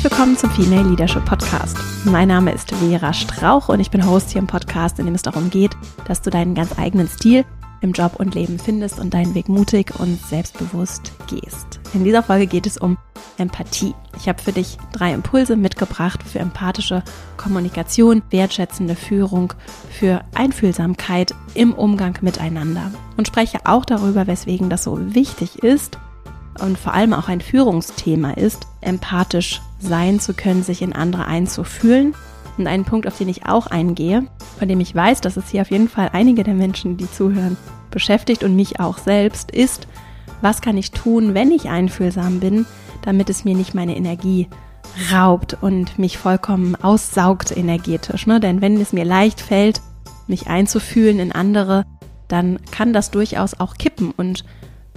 Herzlich willkommen zum Female Leadership Podcast. Mein Name ist Vera Strauch und ich bin Host hier im Podcast, in dem es darum geht, dass du deinen ganz eigenen Stil im Job und Leben findest und deinen Weg mutig und selbstbewusst gehst. In dieser Folge geht es um Empathie. Ich habe für dich drei Impulse mitgebracht für empathische Kommunikation, wertschätzende Führung, für Einfühlsamkeit im Umgang miteinander und spreche auch darüber, weswegen das so wichtig ist und vor allem auch ein Führungsthema ist, empathisch sein zu können, sich in andere einzufühlen. Und einen Punkt, auf den ich auch eingehe, von dem ich weiß, dass es hier auf jeden Fall einige der Menschen, die zuhören, beschäftigt und mich auch selbst, ist, was kann ich tun, wenn ich einfühlsam bin, damit es mir nicht meine Energie raubt und mich vollkommen aussaugt energetisch. Ne? Denn wenn es mir leicht fällt, mich einzufühlen in andere, dann kann das durchaus auch kippen und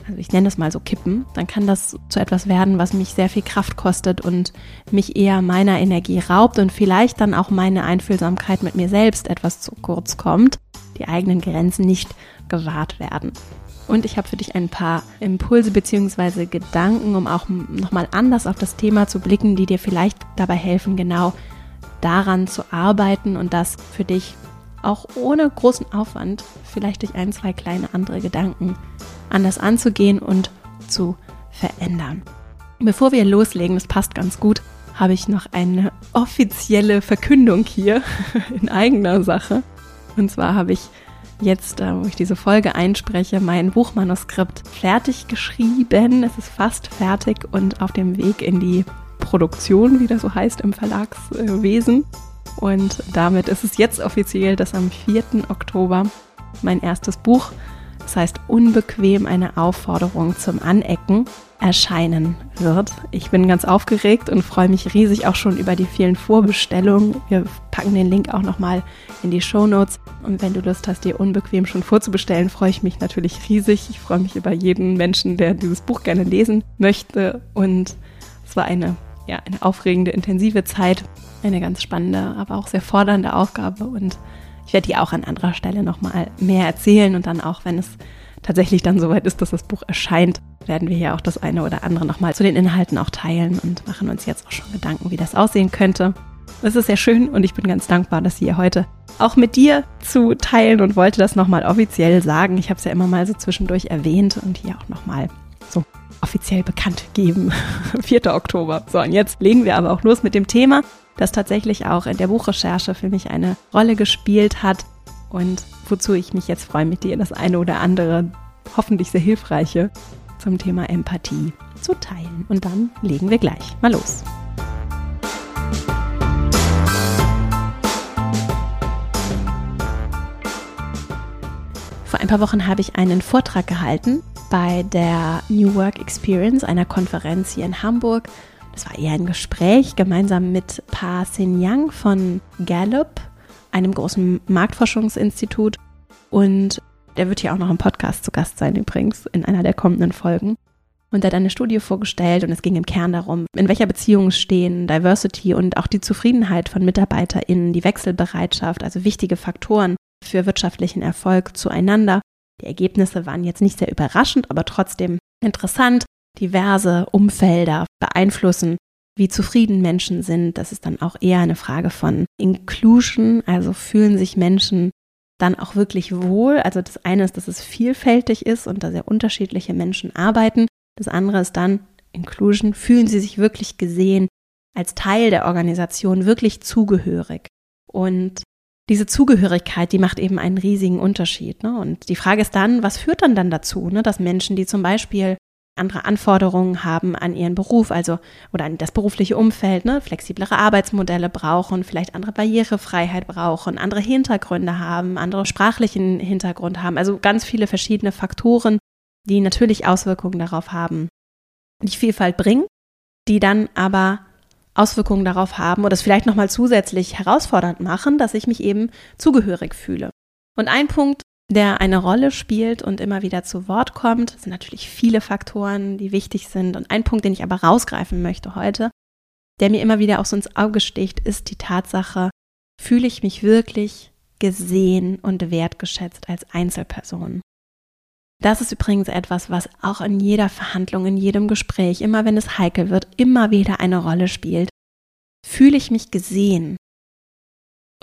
also ich nenne es mal so kippen, dann kann das zu etwas werden, was mich sehr viel Kraft kostet und mich eher meiner Energie raubt und vielleicht dann auch meine Einfühlsamkeit mit mir selbst etwas zu kurz kommt, die eigenen Grenzen nicht gewahrt werden. Und ich habe für dich ein paar Impulse bzw. Gedanken, um auch nochmal anders auf das Thema zu blicken, die dir vielleicht dabei helfen, genau daran zu arbeiten und das für dich auch ohne großen Aufwand vielleicht durch ein, zwei kleine andere Gedanken anders anzugehen und zu verändern. Bevor wir loslegen, das passt ganz gut, habe ich noch eine offizielle Verkündung hier in eigener Sache. Und zwar habe ich jetzt, äh, wo ich diese Folge einspreche, mein Buchmanuskript fertig geschrieben. Es ist fast fertig und auf dem Weg in die Produktion, wie das so heißt im Verlagswesen. Und damit ist es jetzt offiziell, dass am 4. Oktober mein erstes Buch, das heißt Unbequem eine Aufforderung zum Anecken, erscheinen wird. Ich bin ganz aufgeregt und freue mich riesig auch schon über die vielen Vorbestellungen. Wir packen den Link auch nochmal in die Show Notes. Und wenn du Lust hast, dir unbequem schon vorzubestellen, freue ich mich natürlich riesig. Ich freue mich über jeden Menschen, der dieses Buch gerne lesen möchte. Und es war eine, ja, eine aufregende, intensive Zeit. Eine ganz spannende, aber auch sehr fordernde Aufgabe. Und ich werde dir auch an anderer Stelle nochmal mehr erzählen und dann auch, wenn es tatsächlich dann soweit ist, dass das Buch erscheint, werden wir hier auch das eine oder andere nochmal zu den Inhalten auch teilen und machen uns jetzt auch schon Gedanken, wie das aussehen könnte. Es ist sehr schön und ich bin ganz dankbar, das hier heute auch mit dir zu teilen und wollte das nochmal offiziell sagen. Ich habe es ja immer mal so zwischendurch erwähnt und hier auch nochmal so offiziell bekannt geben. 4. Oktober. So, und jetzt legen wir aber auch los mit dem Thema, das tatsächlich auch in der Buchrecherche für mich eine Rolle gespielt hat und wozu ich mich jetzt freue, mit dir das eine oder andere hoffentlich sehr hilfreiche zum Thema Empathie zu teilen. Und dann legen wir gleich mal los. Vor ein paar Wochen habe ich einen Vortrag gehalten bei der New Work Experience, einer Konferenz hier in Hamburg. Das war eher ein Gespräch gemeinsam mit Pa Sin Yang von Gallup, einem großen Marktforschungsinstitut. Und der wird hier auch noch im Podcast zu Gast sein, übrigens, in einer der kommenden Folgen. Und er hat eine Studie vorgestellt und es ging im Kern darum, in welcher Beziehung stehen Diversity und auch die Zufriedenheit von MitarbeiterInnen, die Wechselbereitschaft, also wichtige Faktoren für wirtschaftlichen Erfolg zueinander. Die Ergebnisse waren jetzt nicht sehr überraschend, aber trotzdem interessant. Diverse Umfelder beeinflussen, wie zufrieden Menschen sind. Das ist dann auch eher eine Frage von Inclusion, also fühlen sich Menschen dann auch wirklich wohl. Also das eine ist, dass es vielfältig ist und da sehr unterschiedliche Menschen arbeiten. Das andere ist dann Inclusion, fühlen sie sich wirklich gesehen, als Teil der Organisation wirklich zugehörig. Und diese Zugehörigkeit, die macht eben einen riesigen Unterschied. Ne? Und die Frage ist dann, was führt dann dann dazu, ne? dass Menschen, die zum Beispiel andere Anforderungen haben an ihren Beruf, also oder an das berufliche Umfeld, ne, flexiblere Arbeitsmodelle brauchen, vielleicht andere Barrierefreiheit brauchen, andere Hintergründe haben, andere sprachlichen Hintergrund haben, also ganz viele verschiedene Faktoren, die natürlich Auswirkungen darauf haben, die Vielfalt bringen, die dann aber Auswirkungen darauf haben oder es vielleicht nochmal zusätzlich herausfordernd machen, dass ich mich eben zugehörig fühle. Und ein Punkt, der eine Rolle spielt und immer wieder zu Wort kommt. Es sind natürlich viele Faktoren, die wichtig sind. Und ein Punkt, den ich aber rausgreifen möchte heute, der mir immer wieder auch so ins Auge sticht, ist die Tatsache, fühle ich mich wirklich gesehen und wertgeschätzt als Einzelperson. Das ist übrigens etwas, was auch in jeder Verhandlung, in jedem Gespräch, immer wenn es heikel wird, immer wieder eine Rolle spielt. fühle ich mich gesehen?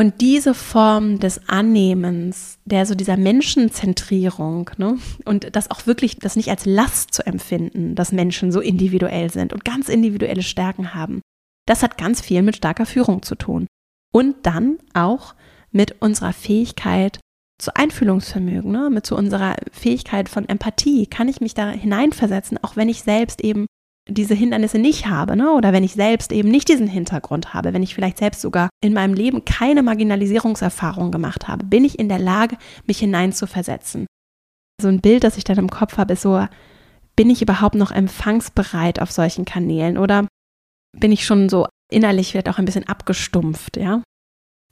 Und diese Form des Annehmens, der so dieser Menschenzentrierung, ne, und das auch wirklich, das nicht als Last zu empfinden, dass Menschen so individuell sind und ganz individuelle Stärken haben, das hat ganz viel mit starker Führung zu tun. Und dann auch mit unserer Fähigkeit zu Einfühlungsvermögen, ne? mit zu unserer Fähigkeit von Empathie. Kann ich mich da hineinversetzen, auch wenn ich selbst eben diese Hindernisse nicht habe, ne? oder wenn ich selbst eben nicht diesen Hintergrund habe, wenn ich vielleicht selbst sogar in meinem Leben keine Marginalisierungserfahrung gemacht habe, bin ich in der Lage, mich hineinzuversetzen. So ein Bild, das ich dann im Kopf habe, ist so, bin ich überhaupt noch empfangsbereit auf solchen Kanälen oder bin ich schon so innerlich vielleicht auch ein bisschen abgestumpft, ja?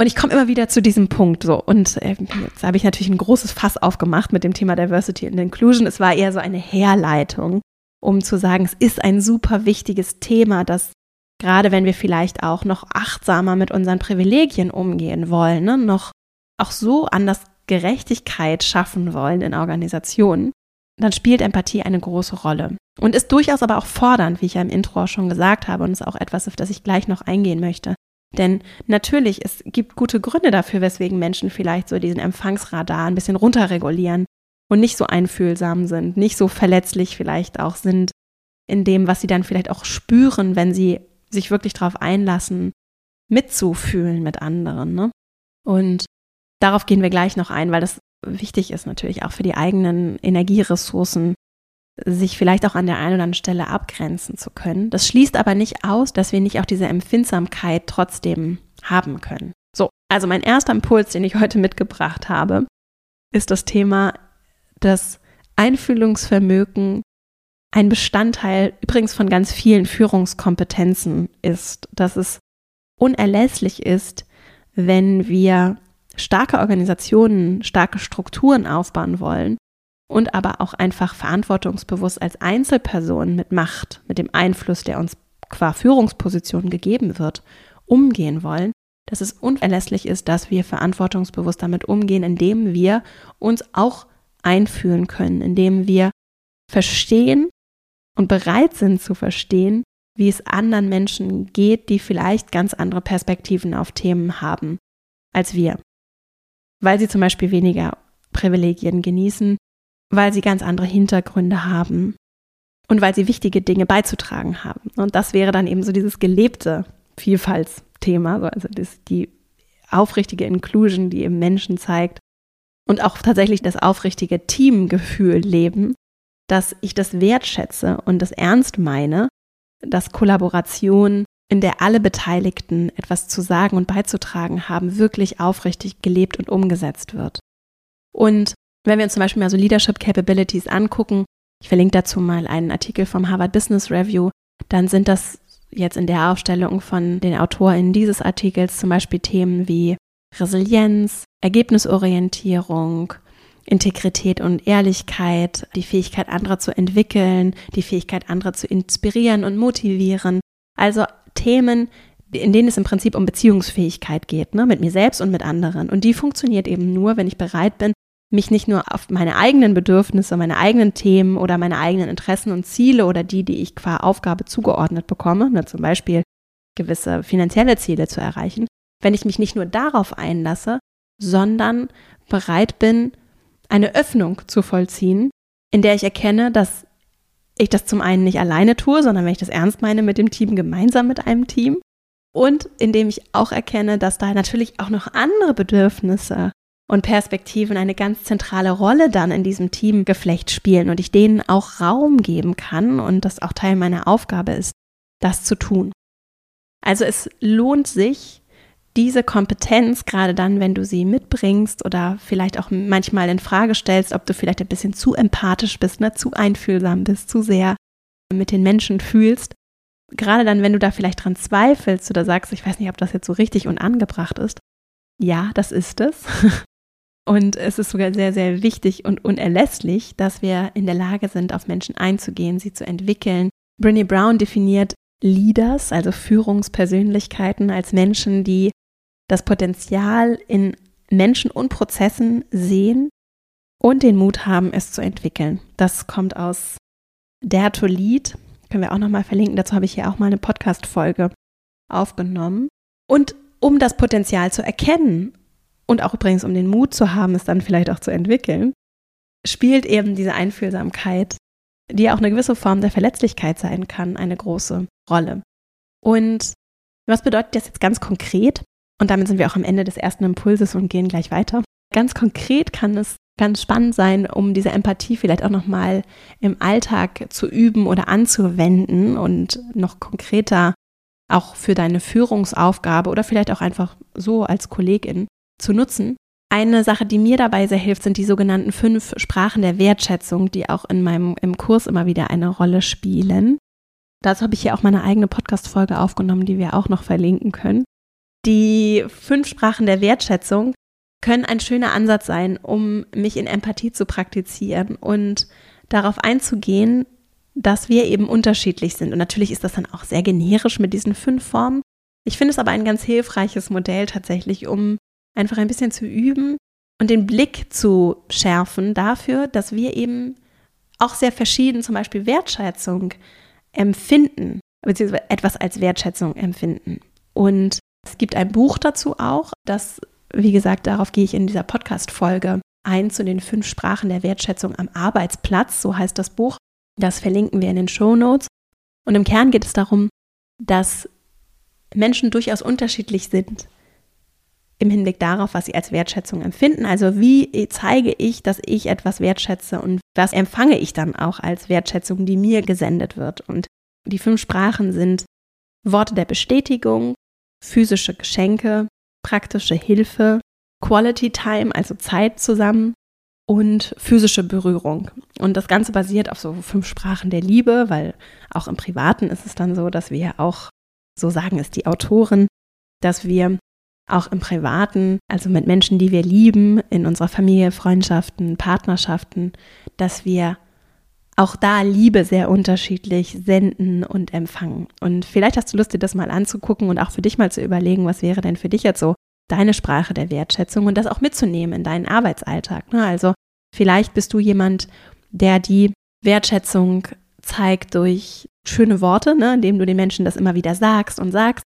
Und ich komme immer wieder zu diesem Punkt so. Und äh, jetzt habe ich natürlich ein großes Fass aufgemacht mit dem Thema Diversity and Inclusion. Es war eher so eine Herleitung um zu sagen, es ist ein super wichtiges Thema, das gerade wenn wir vielleicht auch noch achtsamer mit unseren Privilegien umgehen wollen, ne, noch auch so anders Gerechtigkeit schaffen wollen in Organisationen, dann spielt Empathie eine große Rolle. Und ist durchaus aber auch fordernd, wie ich ja im Intro auch schon gesagt habe, und ist auch etwas, auf das ich gleich noch eingehen möchte. Denn natürlich, es gibt gute Gründe dafür, weswegen Menschen vielleicht so diesen Empfangsradar ein bisschen runterregulieren und nicht so einfühlsam sind, nicht so verletzlich vielleicht auch sind in dem, was sie dann vielleicht auch spüren, wenn sie sich wirklich darauf einlassen, mitzufühlen mit anderen. Ne? Und darauf gehen wir gleich noch ein, weil das wichtig ist natürlich auch für die eigenen Energieressourcen, sich vielleicht auch an der einen oder anderen Stelle abgrenzen zu können. Das schließt aber nicht aus, dass wir nicht auch diese Empfindsamkeit trotzdem haben können. So, also mein erster Impuls, den ich heute mitgebracht habe, ist das Thema dass Einfühlungsvermögen ein Bestandteil übrigens von ganz vielen Führungskompetenzen ist, dass es unerlässlich ist, wenn wir starke Organisationen, starke Strukturen aufbauen wollen und aber auch einfach verantwortungsbewusst als Einzelpersonen mit Macht, mit dem Einfluss, der uns qua Führungsposition gegeben wird, umgehen wollen, dass es unerlässlich ist, dass wir verantwortungsbewusst damit umgehen, indem wir uns auch einfühlen können, indem wir verstehen und bereit sind zu verstehen, wie es anderen Menschen geht, die vielleicht ganz andere Perspektiven auf Themen haben als wir. Weil sie zum Beispiel weniger Privilegien genießen, weil sie ganz andere Hintergründe haben und weil sie wichtige Dinge beizutragen haben. Und das wäre dann eben so dieses gelebte Vielfaltsthema, also das, die aufrichtige Inclusion, die eben Menschen zeigt, und auch tatsächlich das aufrichtige Teamgefühl leben, dass ich das wertschätze und das ernst meine, dass Kollaboration, in der alle Beteiligten etwas zu sagen und beizutragen haben, wirklich aufrichtig gelebt und umgesetzt wird. Und wenn wir uns zum Beispiel mal so Leadership Capabilities angucken, ich verlinke dazu mal einen Artikel vom Harvard Business Review, dann sind das jetzt in der Aufstellung von den AutorInnen dieses Artikels zum Beispiel Themen wie Resilienz, Ergebnisorientierung, Integrität und Ehrlichkeit, die Fähigkeit, andere zu entwickeln, die Fähigkeit, andere zu inspirieren und motivieren. Also Themen, in denen es im Prinzip um Beziehungsfähigkeit geht, ne, mit mir selbst und mit anderen. Und die funktioniert eben nur, wenn ich bereit bin, mich nicht nur auf meine eigenen Bedürfnisse, meine eigenen Themen oder meine eigenen Interessen und Ziele oder die, die ich qua Aufgabe zugeordnet bekomme, ne, zum Beispiel gewisse finanzielle Ziele zu erreichen, wenn ich mich nicht nur darauf einlasse, sondern bereit bin, eine Öffnung zu vollziehen, in der ich erkenne, dass ich das zum einen nicht alleine tue, sondern wenn ich das ernst meine, mit dem Team gemeinsam mit einem Team. Und indem ich auch erkenne, dass da natürlich auch noch andere Bedürfnisse und Perspektiven eine ganz zentrale Rolle dann in diesem Teamgeflecht spielen und ich denen auch Raum geben kann und das auch Teil meiner Aufgabe ist, das zu tun. Also es lohnt sich, diese Kompetenz, gerade dann, wenn du sie mitbringst oder vielleicht auch manchmal in Frage stellst, ob du vielleicht ein bisschen zu empathisch bist, ne, zu einfühlsam bist, zu sehr mit den Menschen fühlst, gerade dann, wenn du da vielleicht dran zweifelst oder sagst, ich weiß nicht, ob das jetzt so richtig und angebracht ist. Ja, das ist es. Und es ist sogar sehr, sehr wichtig und unerlässlich, dass wir in der Lage sind, auf Menschen einzugehen, sie zu entwickeln. Brené Brown definiert Leaders, also Führungspersönlichkeiten, als Menschen, die das Potenzial in Menschen und Prozessen sehen und den Mut haben, es zu entwickeln. Das kommt aus Dare to Lead, können wir auch nochmal verlinken. Dazu habe ich hier auch mal eine Podcast-Folge aufgenommen. Und um das Potenzial zu erkennen und auch übrigens um den Mut zu haben, es dann vielleicht auch zu entwickeln, spielt eben diese Einfühlsamkeit, die auch eine gewisse Form der Verletzlichkeit sein kann, eine große Rolle. Und was bedeutet das jetzt ganz konkret? Und damit sind wir auch am Ende des ersten Impulses und gehen gleich weiter. Ganz konkret kann es ganz spannend sein, um diese Empathie vielleicht auch nochmal im Alltag zu üben oder anzuwenden und noch konkreter auch für deine Führungsaufgabe oder vielleicht auch einfach so als Kollegin zu nutzen. Eine Sache, die mir dabei sehr hilft, sind die sogenannten fünf Sprachen der Wertschätzung, die auch in meinem im Kurs immer wieder eine Rolle spielen. Dazu habe ich hier auch meine eigene Podcast-Folge aufgenommen, die wir auch noch verlinken können. Die fünf Sprachen der Wertschätzung können ein schöner Ansatz sein, um mich in Empathie zu praktizieren und darauf einzugehen, dass wir eben unterschiedlich sind. Und natürlich ist das dann auch sehr generisch mit diesen fünf Formen. Ich finde es aber ein ganz hilfreiches Modell tatsächlich, um einfach ein bisschen zu üben und den Blick zu schärfen dafür, dass wir eben auch sehr verschieden zum Beispiel Wertschätzung empfinden, beziehungsweise etwas als Wertschätzung empfinden. Und es gibt ein Buch dazu auch, das, wie gesagt, darauf gehe ich in dieser Podcast-Folge ein zu den fünf Sprachen der Wertschätzung am Arbeitsplatz, so heißt das Buch. Das verlinken wir in den Show Notes. Und im Kern geht es darum, dass Menschen durchaus unterschiedlich sind im Hinblick darauf, was sie als Wertschätzung empfinden. Also wie zeige ich, dass ich etwas wertschätze und was empfange ich dann auch als Wertschätzung, die mir gesendet wird. Und die fünf Sprachen sind Worte der Bestätigung, physische Geschenke, praktische Hilfe, Quality Time, also Zeit zusammen und physische Berührung. Und das Ganze basiert auf so fünf Sprachen der Liebe, weil auch im Privaten ist es dann so, dass wir auch, so sagen es die Autoren, dass wir auch im Privaten, also mit Menschen, die wir lieben, in unserer Familie, Freundschaften, Partnerschaften, dass wir auch da Liebe sehr unterschiedlich senden und empfangen. Und vielleicht hast du Lust, dir das mal anzugucken und auch für dich mal zu überlegen, was wäre denn für dich jetzt so deine Sprache der Wertschätzung und das auch mitzunehmen in deinen Arbeitsalltag. Ne? Also vielleicht bist du jemand, der die Wertschätzung zeigt durch schöne Worte, ne, indem du den Menschen das immer wieder sagst und sagst.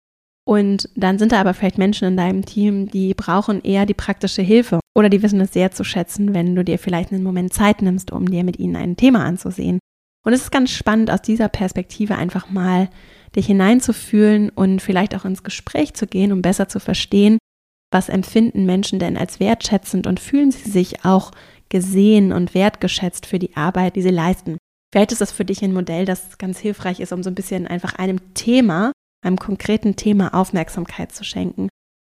Und dann sind da aber vielleicht Menschen in deinem Team, die brauchen eher die praktische Hilfe oder die wissen es sehr zu schätzen, wenn du dir vielleicht einen Moment Zeit nimmst, um dir mit ihnen ein Thema anzusehen. Und es ist ganz spannend, aus dieser Perspektive einfach mal dich hineinzufühlen und vielleicht auch ins Gespräch zu gehen, um besser zu verstehen, was empfinden Menschen denn als wertschätzend und fühlen sie sich auch gesehen und wertgeschätzt für die Arbeit, die sie leisten. Vielleicht ist das für dich ein Modell, das ganz hilfreich ist, um so ein bisschen einfach einem Thema einem konkreten Thema Aufmerksamkeit zu schenken,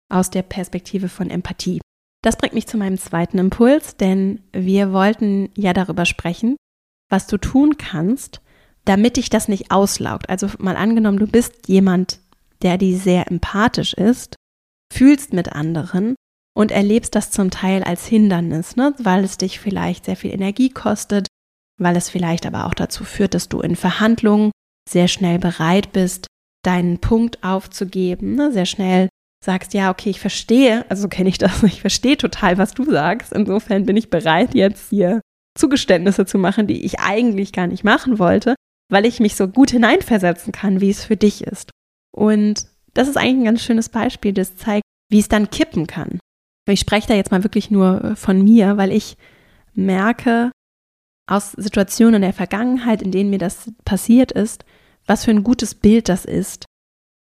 aus der Perspektive von Empathie. Das bringt mich zu meinem zweiten Impuls, denn wir wollten ja darüber sprechen, was du tun kannst, damit dich das nicht auslaugt. Also mal angenommen, du bist jemand, der die sehr empathisch ist, fühlst mit anderen und erlebst das zum Teil als Hindernis, ne? weil es dich vielleicht sehr viel Energie kostet, weil es vielleicht aber auch dazu führt, dass du in Verhandlungen sehr schnell bereit bist, deinen Punkt aufzugeben, ne? sehr schnell sagst, ja, okay, ich verstehe, also kenne ich das, ich verstehe total, was du sagst. Insofern bin ich bereit, jetzt hier Zugeständnisse zu machen, die ich eigentlich gar nicht machen wollte, weil ich mich so gut hineinversetzen kann, wie es für dich ist. Und das ist eigentlich ein ganz schönes Beispiel, das zeigt, wie es dann kippen kann. Ich spreche da jetzt mal wirklich nur von mir, weil ich merke aus Situationen in der Vergangenheit, in denen mir das passiert ist, was für ein gutes Bild das ist,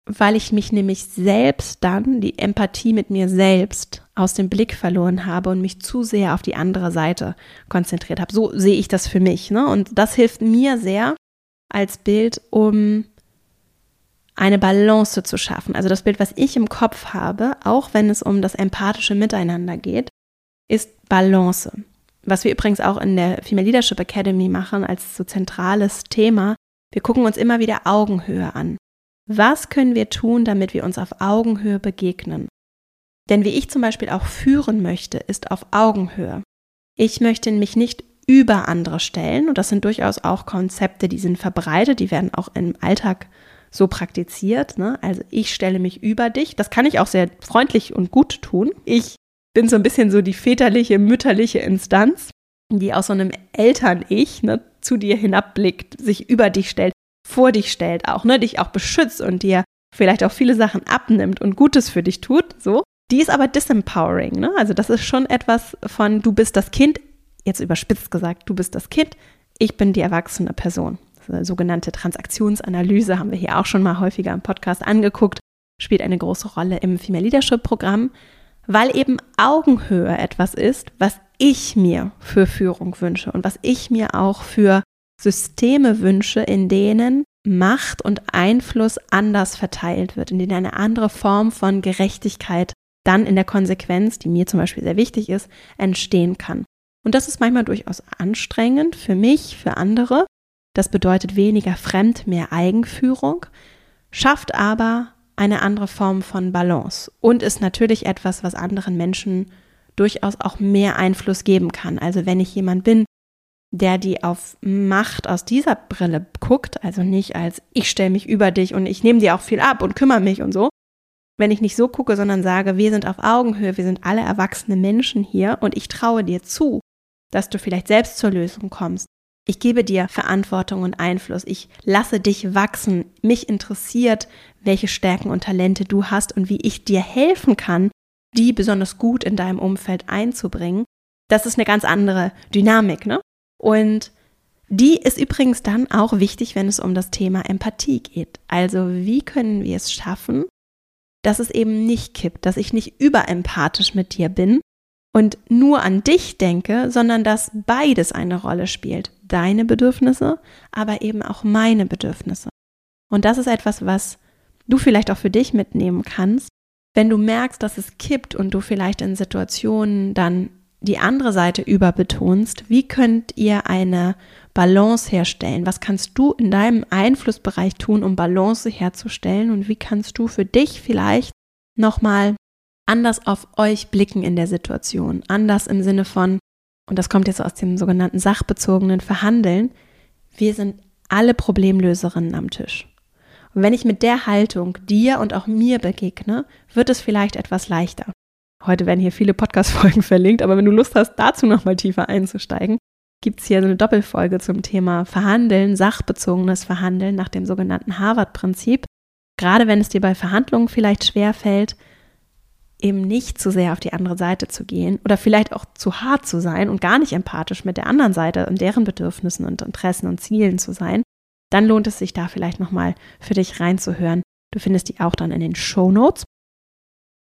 weil ich mich nämlich selbst dann, die Empathie mit mir selbst aus dem Blick verloren habe und mich zu sehr auf die andere Seite konzentriert habe. So sehe ich das für mich. Ne? Und das hilft mir sehr als Bild, um eine Balance zu schaffen. Also das Bild, was ich im Kopf habe, auch wenn es um das empathische Miteinander geht, ist Balance. Was wir übrigens auch in der Female Leadership Academy machen als so zentrales Thema, wir gucken uns immer wieder Augenhöhe an. Was können wir tun, damit wir uns auf Augenhöhe begegnen? Denn wie ich zum Beispiel auch führen möchte, ist auf Augenhöhe. Ich möchte mich nicht über andere stellen und das sind durchaus auch Konzepte, die sind verbreitet, die werden auch im Alltag so praktiziert. Ne? Also ich stelle mich über dich. Das kann ich auch sehr freundlich und gut tun. Ich bin so ein bisschen so die väterliche, mütterliche Instanz, die aus so einem Eltern-Ich ne, zu dir hinabblickt, sich über dich stellt, vor dich stellt auch, ne, dich auch beschützt und dir vielleicht auch viele Sachen abnimmt und Gutes für dich tut, so, die ist aber disempowering. Ne? Also das ist schon etwas von, du bist das Kind, jetzt überspitzt gesagt, du bist das Kind, ich bin die erwachsene Person. Sogenannte Transaktionsanalyse haben wir hier auch schon mal häufiger im Podcast angeguckt, spielt eine große Rolle im Female Leadership Programm, weil eben Augenhöhe etwas ist, was ich mir für Führung wünsche und was ich mir auch für Systeme wünsche, in denen Macht und Einfluss anders verteilt wird, in denen eine andere Form von Gerechtigkeit dann in der Konsequenz, die mir zum Beispiel sehr wichtig ist, entstehen kann. Und das ist manchmal durchaus anstrengend für mich, für andere. Das bedeutet weniger Fremd, mehr Eigenführung, schafft aber eine andere Form von Balance und ist natürlich etwas, was anderen Menschen durchaus auch mehr Einfluss geben kann. Also wenn ich jemand bin, der die auf Macht aus dieser Brille guckt, also nicht als ich stelle mich über dich und ich nehme dir auch viel ab und kümmere mich und so. Wenn ich nicht so gucke, sondern sage, wir sind auf Augenhöhe, wir sind alle erwachsene Menschen hier und ich traue dir zu, dass du vielleicht selbst zur Lösung kommst. Ich gebe dir Verantwortung und Einfluss. Ich lasse dich wachsen. Mich interessiert, welche Stärken und Talente du hast und wie ich dir helfen kann, die besonders gut in deinem Umfeld einzubringen. Das ist eine ganz andere Dynamik, ne? Und die ist übrigens dann auch wichtig, wenn es um das Thema Empathie geht. Also wie können wir es schaffen, dass es eben nicht kippt, dass ich nicht überempathisch mit dir bin und nur an dich denke, sondern dass beides eine Rolle spielt. Deine Bedürfnisse, aber eben auch meine Bedürfnisse. Und das ist etwas, was du vielleicht auch für dich mitnehmen kannst, wenn du merkst, dass es kippt und du vielleicht in Situationen dann die andere Seite überbetonst, wie könnt ihr eine Balance herstellen? Was kannst du in deinem Einflussbereich tun, um Balance herzustellen? Und wie kannst du für dich vielleicht nochmal anders auf euch blicken in der Situation? Anders im Sinne von, und das kommt jetzt aus dem sogenannten sachbezogenen Verhandeln, wir sind alle Problemlöserinnen am Tisch. Und wenn ich mit der Haltung dir und auch mir begegne, wird es vielleicht etwas leichter. Heute werden hier viele Podcast-Folgen verlinkt, aber wenn du Lust hast, dazu nochmal tiefer einzusteigen, gibt es hier eine Doppelfolge zum Thema Verhandeln, sachbezogenes Verhandeln nach dem sogenannten Harvard-Prinzip. Gerade wenn es dir bei Verhandlungen vielleicht schwer fällt, eben nicht zu sehr auf die andere Seite zu gehen oder vielleicht auch zu hart zu sein und gar nicht empathisch mit der anderen Seite und deren Bedürfnissen und Interessen und Zielen zu sein, dann lohnt es sich da vielleicht nochmal für dich reinzuhören. Du findest die auch dann in den Show Notes.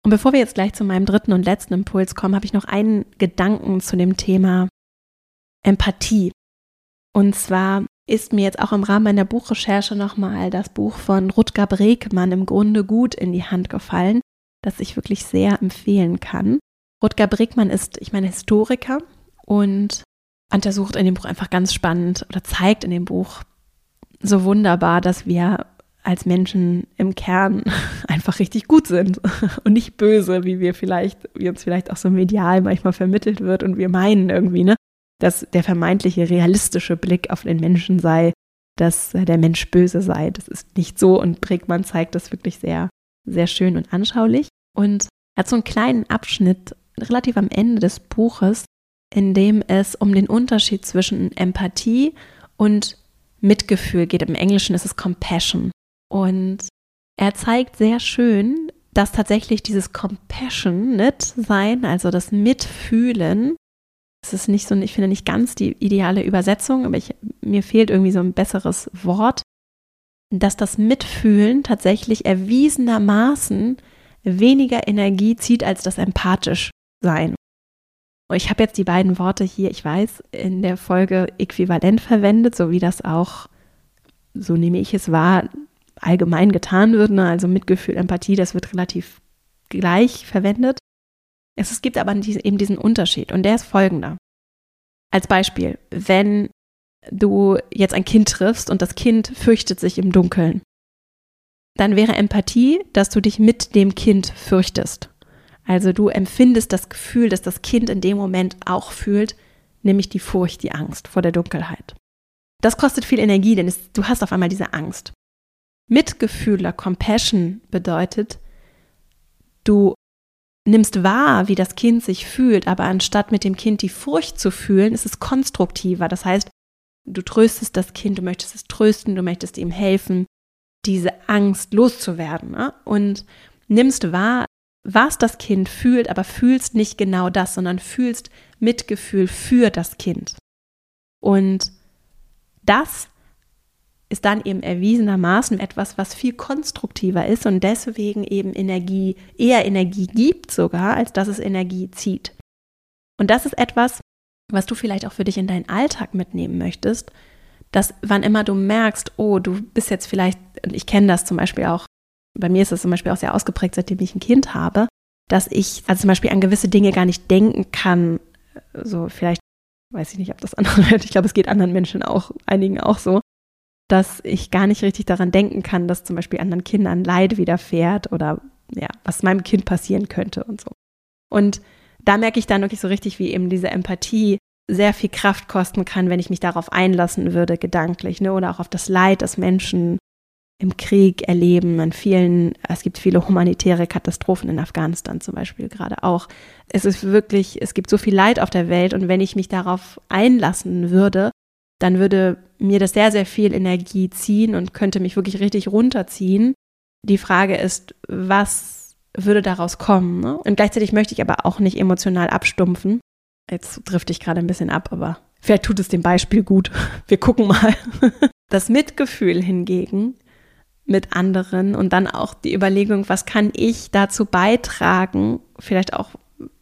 Und bevor wir jetzt gleich zu meinem dritten und letzten Impuls kommen, habe ich noch einen Gedanken zu dem Thema Empathie. Und zwar ist mir jetzt auch im Rahmen meiner Buchrecherche nochmal das Buch von Rutger Bregmann im Grunde gut in die Hand gefallen, das ich wirklich sehr empfehlen kann. Rutger Bregmann ist, ich meine, Historiker und untersucht in dem Buch einfach ganz spannend oder zeigt in dem Buch so wunderbar, dass wir als Menschen im Kern einfach richtig gut sind und nicht böse, wie wir vielleicht, wie uns vielleicht auch so medial manchmal vermittelt wird und wir meinen irgendwie, ne, dass der vermeintliche realistische Blick auf den Menschen sei, dass der Mensch böse sei. Das ist nicht so und Bregmann zeigt das wirklich sehr, sehr schön und anschaulich. Und er hat so einen kleinen Abschnitt relativ am Ende des Buches, in dem es um den Unterschied zwischen Empathie und Mitgefühl geht. Im Englischen ist es Compassion. Und er zeigt sehr schön, dass tatsächlich dieses Compassionate sein, also das Mitfühlen, es ist nicht so, ich finde nicht ganz die ideale Übersetzung, aber ich, mir fehlt irgendwie so ein besseres Wort, dass das Mitfühlen tatsächlich erwiesenermaßen weniger Energie zieht als das empathisch sein. Und ich habe jetzt die beiden Worte hier, ich weiß, in der Folge äquivalent verwendet, so wie das auch, so nehme ich es wahr, allgemein getan wird. Ne? Also Mitgefühl, Empathie, das wird relativ gleich verwendet. Es gibt aber eben diesen Unterschied und der ist folgender. Als Beispiel, wenn du jetzt ein Kind triffst und das Kind fürchtet sich im Dunkeln, dann wäre Empathie, dass du dich mit dem Kind fürchtest. Also du empfindest das Gefühl, dass das Kind in dem Moment auch fühlt, nämlich die Furcht, die Angst vor der Dunkelheit. Das kostet viel Energie, denn es, du hast auf einmal diese Angst. Mitgefühler, Compassion bedeutet, du nimmst wahr, wie das Kind sich fühlt, aber anstatt mit dem Kind die Furcht zu fühlen, ist es konstruktiver. Das heißt, du tröstest das Kind, du möchtest es trösten, du möchtest ihm helfen, diese Angst loszuwerden ne? und nimmst wahr, was das Kind fühlt, aber fühlst nicht genau das, sondern fühlst Mitgefühl für das Kind. Und das ist dann eben erwiesenermaßen etwas, was viel konstruktiver ist und deswegen eben Energie, eher Energie gibt sogar, als dass es Energie zieht. Und das ist etwas, was du vielleicht auch für dich in deinen Alltag mitnehmen möchtest, dass wann immer du merkst, oh, du bist jetzt vielleicht, ich kenne das zum Beispiel auch, bei mir ist es zum Beispiel auch sehr ausgeprägt, seitdem ich ein Kind habe, dass ich also zum Beispiel an gewisse Dinge gar nicht denken kann, so vielleicht, weiß ich nicht, ob das andere, ich glaube, es geht anderen Menschen auch, einigen auch so, dass ich gar nicht richtig daran denken kann, dass zum Beispiel anderen Kindern Leid widerfährt oder ja, was meinem Kind passieren könnte und so. Und da merke ich dann wirklich so richtig, wie eben diese Empathie sehr viel Kraft kosten kann, wenn ich mich darauf einlassen würde, gedanklich, ne? Oder auch auf das Leid, das Menschen im Krieg erleben, an vielen, es gibt viele humanitäre Katastrophen in Afghanistan zum Beispiel gerade auch. Es ist wirklich, es gibt so viel Leid auf der Welt und wenn ich mich darauf einlassen würde, dann würde mir das sehr, sehr viel Energie ziehen und könnte mich wirklich richtig runterziehen. Die Frage ist, was würde daraus kommen? Ne? Und gleichzeitig möchte ich aber auch nicht emotional abstumpfen. Jetzt drifte ich gerade ein bisschen ab, aber vielleicht tut es dem Beispiel gut. Wir gucken mal. Das Mitgefühl hingegen mit anderen und dann auch die Überlegung, was kann ich dazu beitragen, vielleicht auch,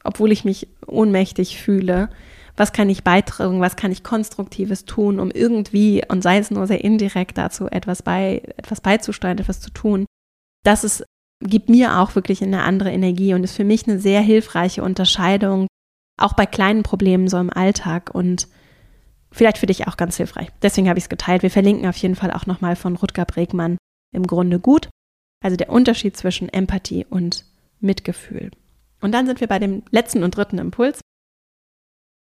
obwohl ich mich ohnmächtig fühle, was kann ich beitragen, was kann ich Konstruktives tun, um irgendwie, und sei es nur sehr indirekt dazu, etwas, bei, etwas beizusteuern, etwas zu tun. Das ist, gibt mir auch wirklich eine andere Energie und ist für mich eine sehr hilfreiche Unterscheidung, auch bei kleinen Problemen so im Alltag und vielleicht für dich auch ganz hilfreich. Deswegen habe ich es geteilt. Wir verlinken auf jeden Fall auch nochmal von Rutger Bregmann im Grunde gut. Also der Unterschied zwischen Empathie und Mitgefühl. Und dann sind wir bei dem letzten und dritten Impuls.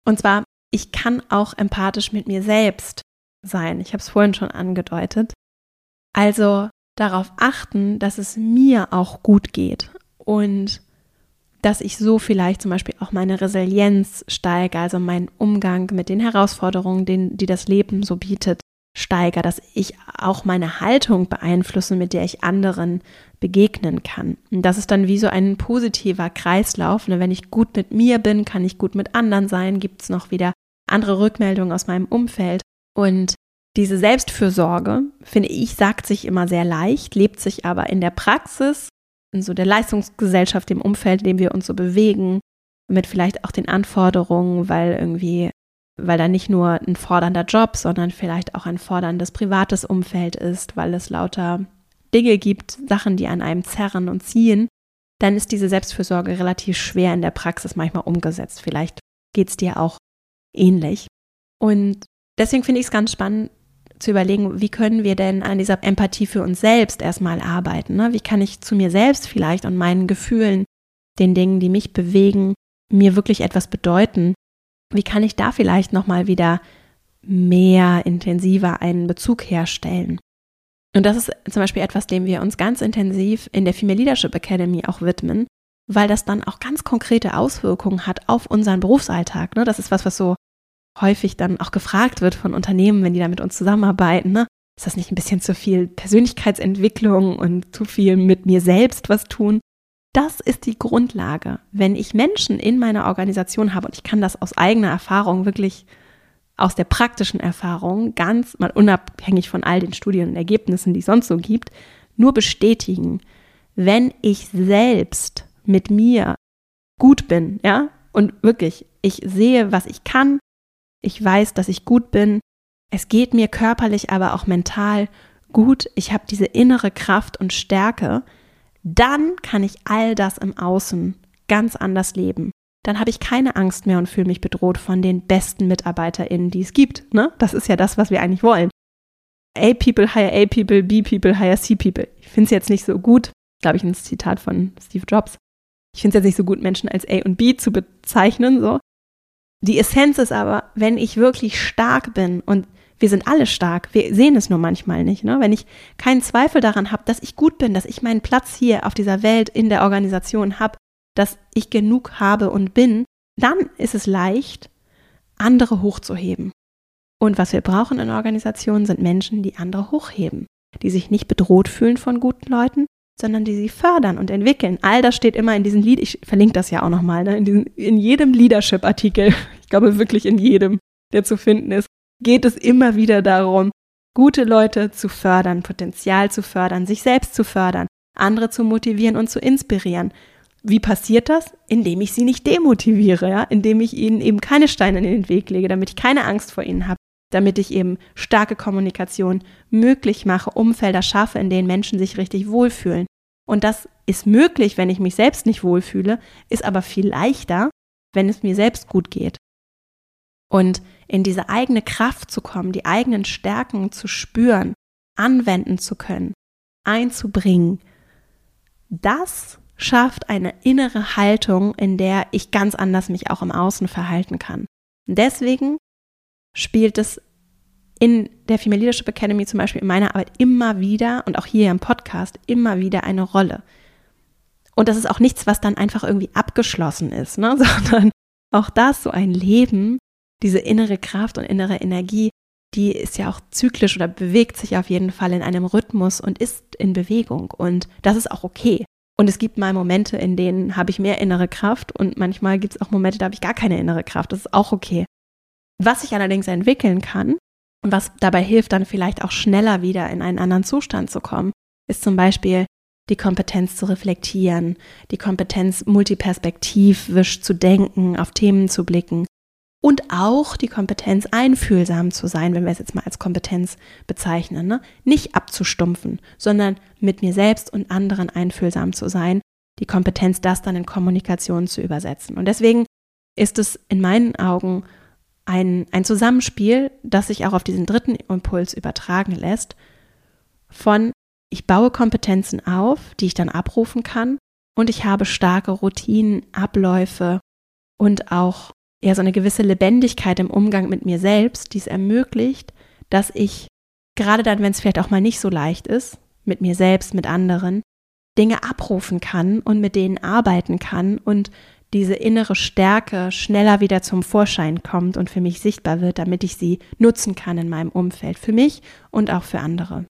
Und zwar, ich kann auch empathisch mit mir selbst sein. Ich habe es vorhin schon angedeutet. Also darauf achten, dass es mir auch gut geht und dass ich so vielleicht zum Beispiel auch meine Resilienz steige, also meinen Umgang mit den Herausforderungen, den, die das Leben so bietet, steige, dass ich auch meine Haltung beeinflusse, mit der ich anderen begegnen kann. Und das ist dann wie so ein positiver Kreislauf. Ne? Wenn ich gut mit mir bin, kann ich gut mit anderen sein, gibt es noch wieder andere Rückmeldungen aus meinem Umfeld. Und diese Selbstfürsorge, finde ich, sagt sich immer sehr leicht, lebt sich aber in der Praxis, in so der Leistungsgesellschaft, dem Umfeld, in dem wir uns so bewegen, mit vielleicht auch den Anforderungen, weil irgendwie, weil da nicht nur ein fordernder Job, sondern vielleicht auch ein forderndes privates Umfeld ist, weil es lauter Dinge gibt, Sachen, die an einem zerren und ziehen, dann ist diese Selbstfürsorge relativ schwer in der Praxis manchmal umgesetzt. Vielleicht geht es dir auch ähnlich. Und deswegen finde ich es ganz spannend zu überlegen, wie können wir denn an dieser Empathie für uns selbst erstmal arbeiten? Ne? Wie kann ich zu mir selbst vielleicht und meinen Gefühlen, den Dingen, die mich bewegen, mir wirklich etwas bedeuten? Wie kann ich da vielleicht nochmal wieder mehr intensiver einen Bezug herstellen? Und das ist zum Beispiel etwas, dem wir uns ganz intensiv in der Female Leadership Academy auch widmen, weil das dann auch ganz konkrete Auswirkungen hat auf unseren Berufsalltag. Ne? Das ist was, was so häufig dann auch gefragt wird von Unternehmen, wenn die da mit uns zusammenarbeiten. Ne? Ist das nicht ein bisschen zu viel Persönlichkeitsentwicklung und zu viel mit mir selbst was tun? Das ist die Grundlage. Wenn ich Menschen in meiner Organisation habe, und ich kann das aus eigener Erfahrung wirklich aus der praktischen Erfahrung, ganz mal unabhängig von all den Studien und Ergebnissen, die es sonst so gibt, nur bestätigen, wenn ich selbst mit mir gut bin, ja, und wirklich, ich sehe, was ich kann, ich weiß, dass ich gut bin, es geht mir körperlich, aber auch mental gut, ich habe diese innere Kraft und Stärke, dann kann ich all das im Außen ganz anders leben dann habe ich keine Angst mehr und fühle mich bedroht von den besten MitarbeiterInnen, die es gibt. Ne? Das ist ja das, was wir eigentlich wollen. A-People hire A-People, B-People hire C-People. Ich finde es jetzt nicht so gut, glaube ich, ein Zitat von Steve Jobs. Ich finde es jetzt nicht so gut, Menschen als A und B zu bezeichnen. So. Die Essenz ist aber, wenn ich wirklich stark bin und wir sind alle stark, wir sehen es nur manchmal nicht. Ne? Wenn ich keinen Zweifel daran habe, dass ich gut bin, dass ich meinen Platz hier auf dieser Welt in der Organisation habe, dass ich genug habe und bin, dann ist es leicht, andere hochzuheben. Und was wir brauchen in Organisationen sind Menschen, die andere hochheben. die sich nicht bedroht fühlen von guten Leuten, sondern die sie fördern und entwickeln. All das steht immer in diesem Lied. Ich verlinke das ja auch nochmal, ne? in, diesen, in jedem Leadership-Artikel, ich glaube wirklich in jedem, der zu finden ist, geht es immer wieder darum, gute Leute zu fördern, Potenzial zu fördern, sich selbst zu fördern, andere zu motivieren und zu inspirieren. Wie passiert das? Indem ich sie nicht demotiviere, ja? indem ich ihnen eben keine Steine in den Weg lege, damit ich keine Angst vor ihnen habe, damit ich eben starke Kommunikation möglich mache, Umfelder schaffe, in denen Menschen sich richtig wohlfühlen. Und das ist möglich, wenn ich mich selbst nicht wohlfühle, ist aber viel leichter, wenn es mir selbst gut geht. Und in diese eigene Kraft zu kommen, die eigenen Stärken zu spüren, anwenden zu können, einzubringen, das schafft eine innere Haltung, in der ich ganz anders mich auch im Außen verhalten kann. Deswegen spielt es in der Female Leadership Academy zum Beispiel in meiner Arbeit immer wieder und auch hier im Podcast immer wieder eine Rolle. Und das ist auch nichts, was dann einfach irgendwie abgeschlossen ist, ne? sondern auch das, so ein Leben, diese innere Kraft und innere Energie, die ist ja auch zyklisch oder bewegt sich auf jeden Fall in einem Rhythmus und ist in Bewegung. Und das ist auch okay. Und es gibt mal Momente, in denen habe ich mehr innere Kraft und manchmal gibt es auch Momente, da habe ich gar keine innere Kraft. Das ist auch okay. Was ich allerdings entwickeln kann und was dabei hilft, dann vielleicht auch schneller wieder in einen anderen Zustand zu kommen, ist zum Beispiel die Kompetenz zu reflektieren, die Kompetenz multiperspektivisch zu denken, auf Themen zu blicken und auch die Kompetenz einfühlsam zu sein, wenn wir es jetzt mal als Kompetenz bezeichnen, ne? nicht abzustumpfen, sondern mit mir selbst und anderen einfühlsam zu sein, die Kompetenz, das dann in Kommunikation zu übersetzen. Und deswegen ist es in meinen Augen ein, ein Zusammenspiel, das sich auch auf diesen dritten Impuls übertragen lässt, von ich baue Kompetenzen auf, die ich dann abrufen kann und ich habe starke Routinen, Abläufe und auch eher so eine gewisse Lebendigkeit im Umgang mit mir selbst, die es ermöglicht, dass ich gerade dann, wenn es vielleicht auch mal nicht so leicht ist, mit mir selbst, mit anderen, Dinge abrufen kann und mit denen arbeiten kann und diese innere Stärke schneller wieder zum Vorschein kommt und für mich sichtbar wird, damit ich sie nutzen kann in meinem Umfeld, für mich und auch für andere.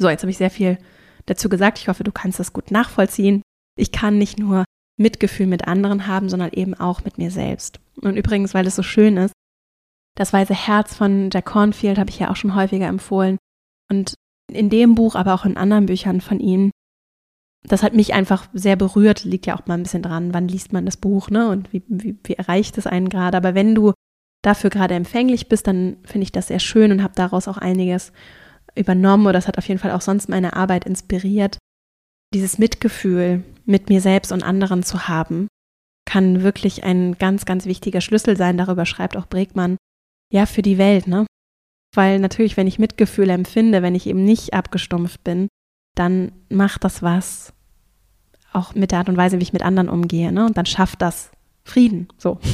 So, jetzt habe ich sehr viel dazu gesagt. Ich hoffe, du kannst das gut nachvollziehen. Ich kann nicht nur Mitgefühl mit anderen haben, sondern eben auch mit mir selbst. Und übrigens, weil es so schön ist, das weiße Herz von Jack Cornfield habe ich ja auch schon häufiger empfohlen. Und in dem Buch, aber auch in anderen Büchern von ihm, das hat mich einfach sehr berührt, liegt ja auch mal ein bisschen dran, wann liest man das Buch, ne? Und wie, wie, wie erreicht es einen gerade. Aber wenn du dafür gerade empfänglich bist, dann finde ich das sehr schön und habe daraus auch einiges übernommen oder das hat auf jeden Fall auch sonst meine Arbeit inspiriert. Dieses Mitgefühl mit mir selbst und anderen zu haben, kann wirklich ein ganz, ganz wichtiger Schlüssel sein. Darüber schreibt auch Bregmann, ja, für die Welt, ne? Weil natürlich, wenn ich Mitgefühl empfinde, wenn ich eben nicht abgestumpft bin, dann macht das was auch mit der Art und Weise, wie ich mit anderen umgehe, ne? Und dann schafft das Frieden. So.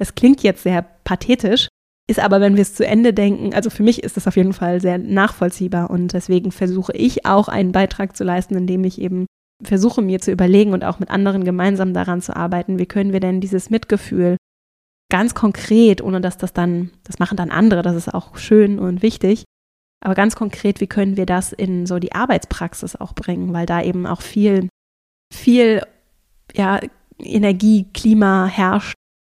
Das klingt jetzt sehr pathetisch, ist aber, wenn wir es zu Ende denken, also für mich ist das auf jeden Fall sehr nachvollziehbar und deswegen versuche ich auch einen Beitrag zu leisten, indem ich eben versuche mir zu überlegen und auch mit anderen gemeinsam daran zu arbeiten, wie können wir denn dieses Mitgefühl ganz konkret, ohne dass das dann, das machen dann andere, das ist auch schön und wichtig, aber ganz konkret, wie können wir das in so die Arbeitspraxis auch bringen, weil da eben auch viel, viel, ja, Energie, Klima herrscht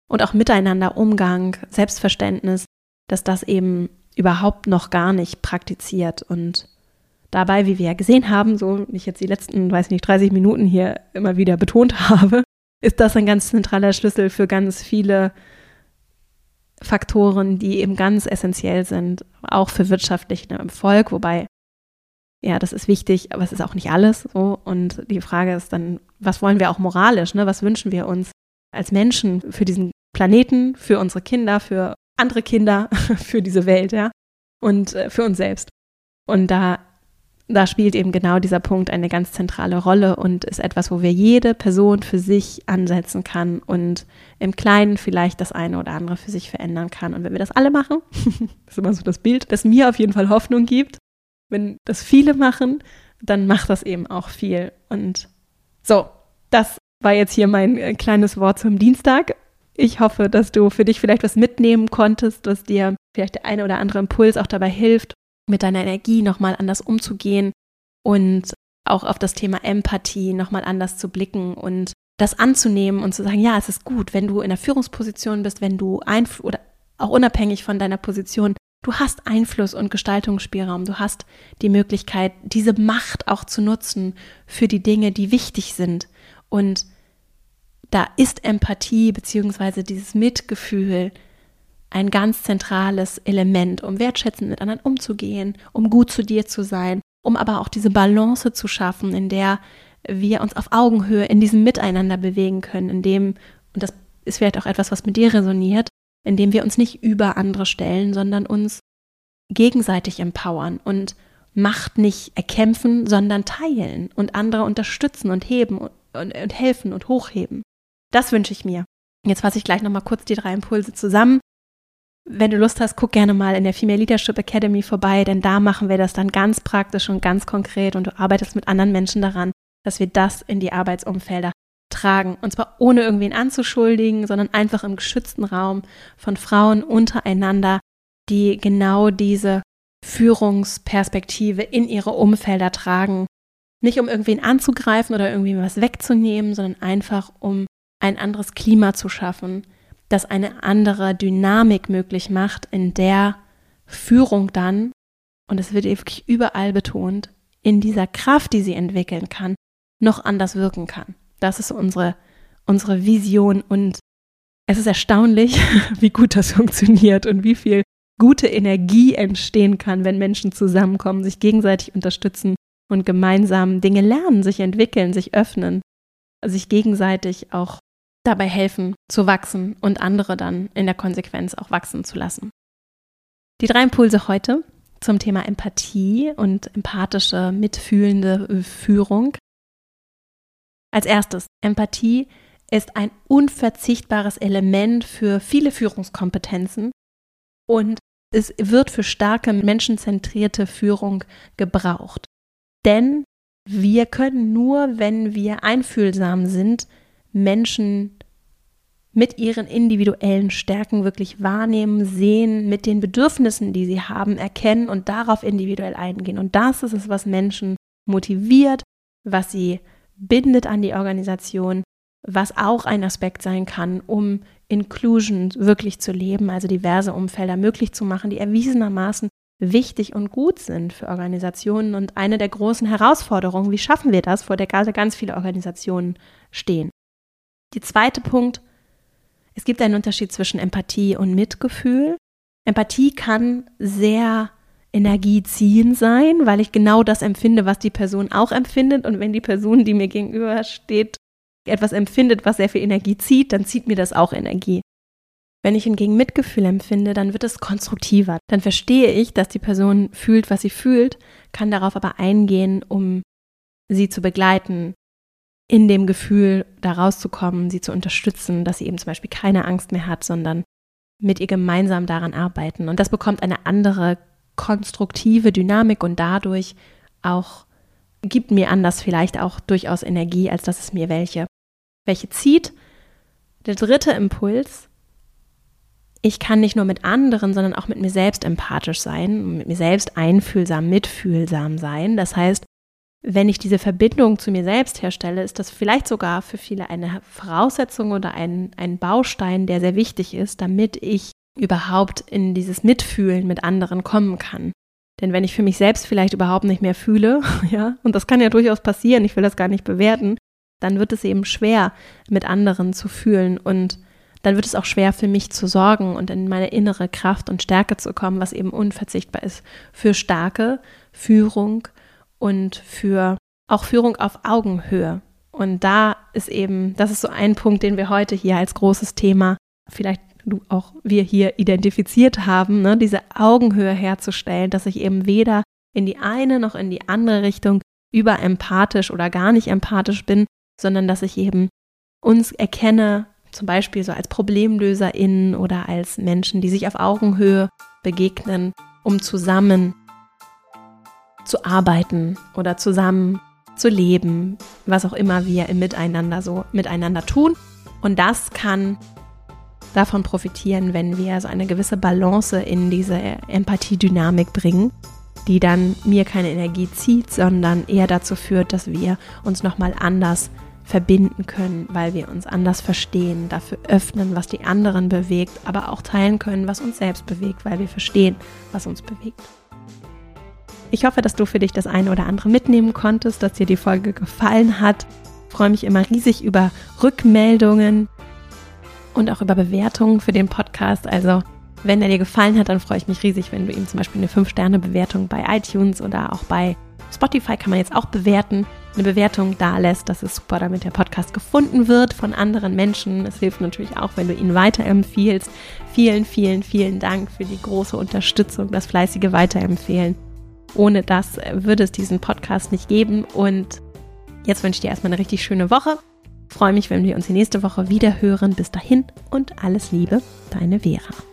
und auch Miteinander, Umgang, Selbstverständnis, dass das eben überhaupt noch gar nicht praktiziert und Dabei, wie wir ja gesehen haben, so ich jetzt die letzten, weiß nicht, 30 Minuten hier immer wieder betont habe, ist das ein ganz zentraler Schlüssel für ganz viele Faktoren, die eben ganz essentiell sind, auch für wirtschaftlichen Erfolg, wobei ja, das ist wichtig, aber es ist auch nicht alles so. Und die Frage ist dann, was wollen wir auch moralisch, ne? Was wünschen wir uns als Menschen für diesen Planeten, für unsere Kinder, für andere Kinder, für diese Welt, ja? Und äh, für uns selbst. Und da da spielt eben genau dieser Punkt eine ganz zentrale Rolle und ist etwas, wo wir jede Person für sich ansetzen kann und im Kleinen vielleicht das eine oder andere für sich verändern kann. Und wenn wir das alle machen, das ist immer so das Bild, das mir auf jeden Fall Hoffnung gibt, wenn das viele machen, dann macht das eben auch viel. Und so, das war jetzt hier mein äh, kleines Wort zum Dienstag. Ich hoffe, dass du für dich vielleicht was mitnehmen konntest, was dir vielleicht der eine oder andere Impuls auch dabei hilft, mit deiner Energie nochmal anders umzugehen und auch auf das Thema Empathie nochmal anders zu blicken und das anzunehmen und zu sagen, ja, es ist gut, wenn du in der Führungsposition bist, wenn du Einfluss oder auch unabhängig von deiner Position, du hast Einfluss und Gestaltungsspielraum, du hast die Möglichkeit, diese Macht auch zu nutzen für die Dinge, die wichtig sind. Und da ist Empathie beziehungsweise dieses Mitgefühl ein ganz zentrales Element, um wertschätzend mit anderen umzugehen, um gut zu dir zu sein, um aber auch diese Balance zu schaffen, in der wir uns auf Augenhöhe in diesem Miteinander bewegen können, in dem, und das ist vielleicht auch etwas, was mit dir resoniert, in dem wir uns nicht über andere stellen, sondern uns gegenseitig empowern und Macht nicht erkämpfen, sondern teilen und andere unterstützen und heben und, und, und helfen und hochheben. Das wünsche ich mir. Jetzt fasse ich gleich nochmal kurz die drei Impulse zusammen. Wenn du Lust hast, guck gerne mal in der Female Leadership Academy vorbei, denn da machen wir das dann ganz praktisch und ganz konkret und du arbeitest mit anderen Menschen daran, dass wir das in die Arbeitsumfelder tragen. Und zwar ohne irgendwen anzuschuldigen, sondern einfach im geschützten Raum von Frauen untereinander, die genau diese Führungsperspektive in ihre Umfelder tragen. Nicht um irgendwen anzugreifen oder irgendwie was wegzunehmen, sondern einfach um ein anderes Klima zu schaffen, das eine andere Dynamik möglich macht, in der Führung dann, und es wird wirklich überall betont, in dieser Kraft, die sie entwickeln kann, noch anders wirken kann. Das ist unsere, unsere Vision und es ist erstaunlich, wie gut das funktioniert und wie viel gute Energie entstehen kann, wenn Menschen zusammenkommen, sich gegenseitig unterstützen und gemeinsam Dinge lernen, sich entwickeln, sich öffnen, sich gegenseitig auch dabei helfen zu wachsen und andere dann in der Konsequenz auch wachsen zu lassen. Die drei Impulse heute zum Thema Empathie und empathische, mitfühlende Führung. Als erstes, Empathie ist ein unverzichtbares Element für viele Führungskompetenzen und es wird für starke menschenzentrierte Führung gebraucht. Denn wir können nur, wenn wir einfühlsam sind, Menschen mit ihren individuellen Stärken wirklich wahrnehmen, sehen, mit den Bedürfnissen, die sie haben, erkennen und darauf individuell eingehen. Und das ist es, was Menschen motiviert, was sie bindet an die Organisation, was auch ein Aspekt sein kann, um Inclusion wirklich zu leben, also diverse Umfelder möglich zu machen, die erwiesenermaßen wichtig und gut sind für Organisationen. Und eine der großen Herausforderungen, wie schaffen wir das, vor der gerade ganz viele Organisationen stehen. Die zweite Punkt, es gibt einen Unterschied zwischen Empathie und Mitgefühl. Empathie kann sehr energieziehend sein, weil ich genau das empfinde, was die Person auch empfindet. Und wenn die Person, die mir gegenüber steht, etwas empfindet, was sehr viel Energie zieht, dann zieht mir das auch Energie. Wenn ich hingegen Mitgefühl empfinde, dann wird es konstruktiver. Dann verstehe ich, dass die Person fühlt, was sie fühlt, kann darauf aber eingehen, um sie zu begleiten, in dem Gefühl da rauszukommen, sie zu unterstützen, dass sie eben zum Beispiel keine Angst mehr hat, sondern mit ihr gemeinsam daran arbeiten. Und das bekommt eine andere konstruktive Dynamik und dadurch auch gibt mir anders vielleicht auch durchaus Energie, als dass es mir welche, welche zieht. Der dritte Impuls, ich kann nicht nur mit anderen, sondern auch mit mir selbst empathisch sein, mit mir selbst einfühlsam, mitfühlsam sein. Das heißt, wenn ich diese Verbindung zu mir selbst herstelle, ist das vielleicht sogar für viele eine Voraussetzung oder ein, ein Baustein, der sehr wichtig ist, damit ich überhaupt in dieses Mitfühlen mit anderen kommen kann. Denn wenn ich für mich selbst vielleicht überhaupt nicht mehr fühle, ja, und das kann ja durchaus passieren, ich will das gar nicht bewerten, dann wird es eben schwer, mit anderen zu fühlen und dann wird es auch schwer für mich zu sorgen und in meine innere Kraft und Stärke zu kommen, was eben unverzichtbar ist für starke Führung und für auch Führung auf Augenhöhe. Und da ist eben, das ist so ein Punkt, den wir heute hier als großes Thema, vielleicht du auch wir hier identifiziert haben, ne, diese Augenhöhe herzustellen, dass ich eben weder in die eine noch in die andere Richtung überempathisch oder gar nicht empathisch bin, sondern dass ich eben uns erkenne, zum Beispiel so als ProblemlöserInnen oder als Menschen, die sich auf Augenhöhe begegnen, um zusammen zu arbeiten oder zusammen zu leben, was auch immer wir im Miteinander so miteinander tun. Und das kann davon profitieren, wenn wir so eine gewisse Balance in diese Empathiedynamik bringen. die dann mir keine Energie zieht, sondern eher dazu führt, dass wir uns nochmal anders verbinden können, weil wir uns anders verstehen, dafür öffnen, was die anderen bewegt, aber auch teilen können, was uns selbst bewegt, weil wir verstehen, was uns bewegt. Ich hoffe, dass du für dich das eine oder andere mitnehmen konntest, dass dir die Folge gefallen hat. Ich freue mich immer riesig über Rückmeldungen und auch über Bewertungen für den Podcast. Also wenn er dir gefallen hat, dann freue ich mich riesig, wenn du ihm zum Beispiel eine 5-Sterne-Bewertung bei iTunes oder auch bei Spotify kann man jetzt auch bewerten, eine Bewertung da lässt. Das ist super, damit der Podcast gefunden wird von anderen Menschen. Es hilft natürlich auch, wenn du ihn weiterempfiehlst. Vielen, vielen, vielen Dank für die große Unterstützung, das fleißige Weiterempfehlen. Ohne das würde es diesen Podcast nicht geben. Und jetzt wünsche ich dir erstmal eine richtig schöne Woche. Freue mich, wenn wir uns die nächste Woche wieder hören. Bis dahin und alles Liebe, deine Vera.